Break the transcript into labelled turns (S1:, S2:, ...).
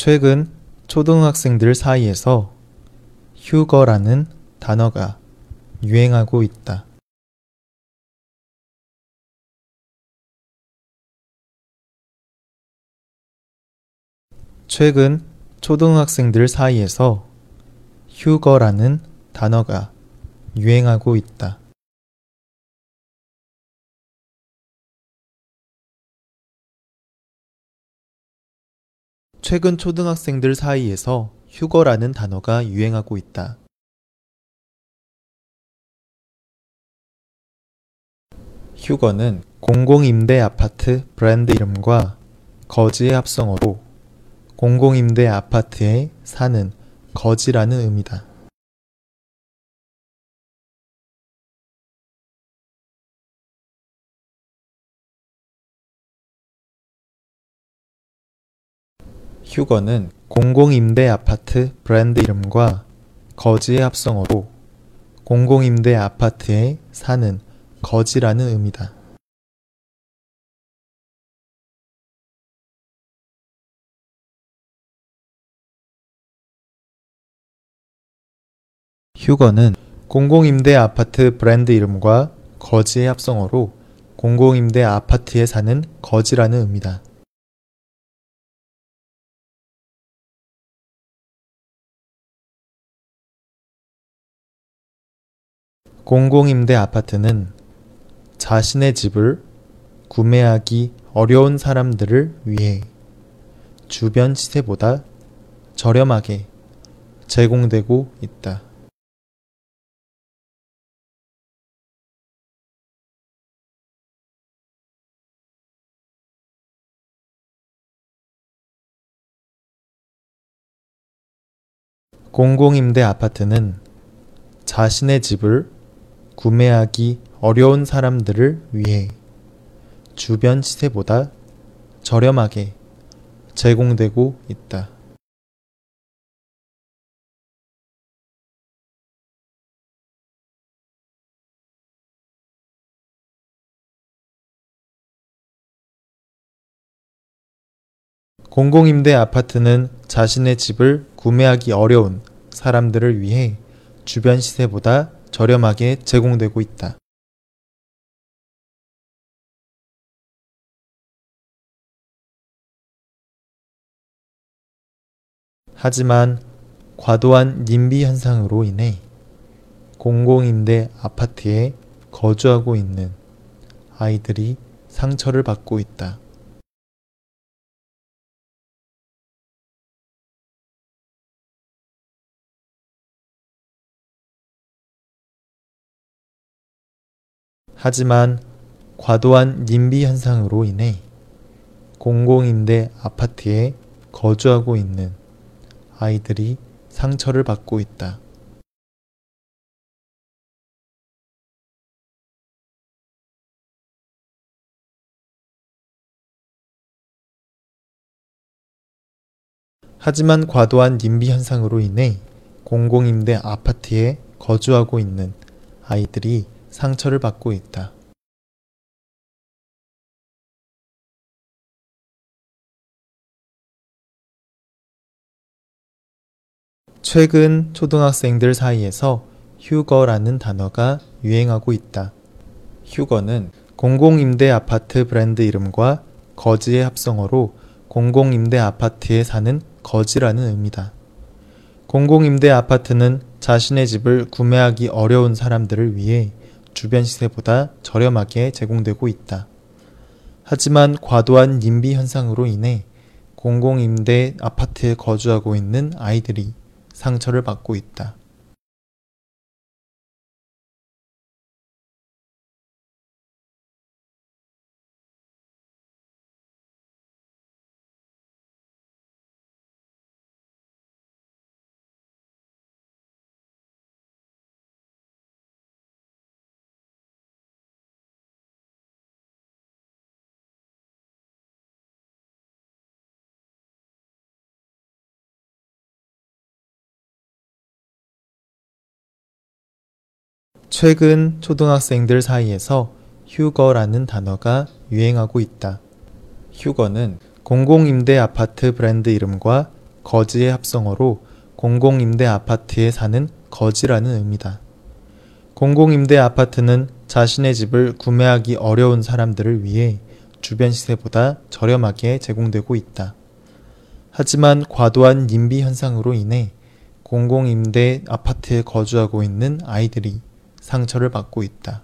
S1: 최근 초등학생들 사이에서 휴거라는 단어가 유행하고 있다. 최근 초등학생들 사이에서 휴거라는 단어가 유행하고 있다. 최근 초등학생들 사이에서 휴거라는 단어가 유행하고 있다. 휴거는 공공임대 아파트 브랜드 이름과 거지의 합성어로 공공임대 아파트에 사는 거지라는 의미다. 휴거는 공공임대 아파트 브랜드 이름과 거지의 합성어로 공공임대 아파트에 사는 거지라는 의미다. 휴거는 공공임대 아파트 브랜드 이름과 거지의 합성어로 공공임대 아파트에 사는 거지라는 의미다. 공공임대 아파트는 자신의 집을 구매하기 어려운 사람들을 위해 주변 시세보다 저렴하게 제공되고 있다. 공공임대 아파트는 자신의 집을 구매하기 어려운 사람들을 위해 주변 시세보다 저렴하게 제공되고 있다. 공공임대 아파트는 자신의 집을 구매하기 어려운 사람들을 위해 주변 시세보다 저렴하게 제공되고 있다. 하지만 과도한 님비 현상으로 인해 공공임대 아파트에 거주하고 있는 아이들이 상처를 받고 있다. 하지만 과도한 님비 현상으로 인해 공공임대 아파트에 거주하고 있는 아이들이 상처를 받고 있다. 하지만 과도한 님비 현상으로 인해 공공임대 아파트에 거주하고 있는 아이들이 상처를 받고 있다. 최근 초등학생들 사이에서 휴거라는 단어가 유행하고 있다. 휴거는 공공임대 아파트 브랜드 이름과 거지의 합성어로 공공임대 아파트에 사는 거지라는 의미다. 공공임대 아파트는 자신의 집을 구매하기 어려운 사람들을 위해 주변 시세보다 저렴하게 제공되고 있다. 하지만 과도한 임비 현상으로 인해 공공임대 아파트에 거주하고 있는 아이들이 상처를 받고 있다. 최근 초등학생들 사이에서 휴거라는 단어가 유행하고 있다. 휴거는 공공임대 아파트 브랜드 이름과 거지의 합성어로 공공임대 아파트에 사는 거지라는 의미다. 공공임대 아파트는 자신의 집을 구매하기 어려운 사람들을 위해 주변 시세보다 저렴하게 제공되고 있다. 하지만 과도한 님비 현상으로 인해 공공임대 아파트에 거주하고 있는 아이들이 상처를 받고 있다.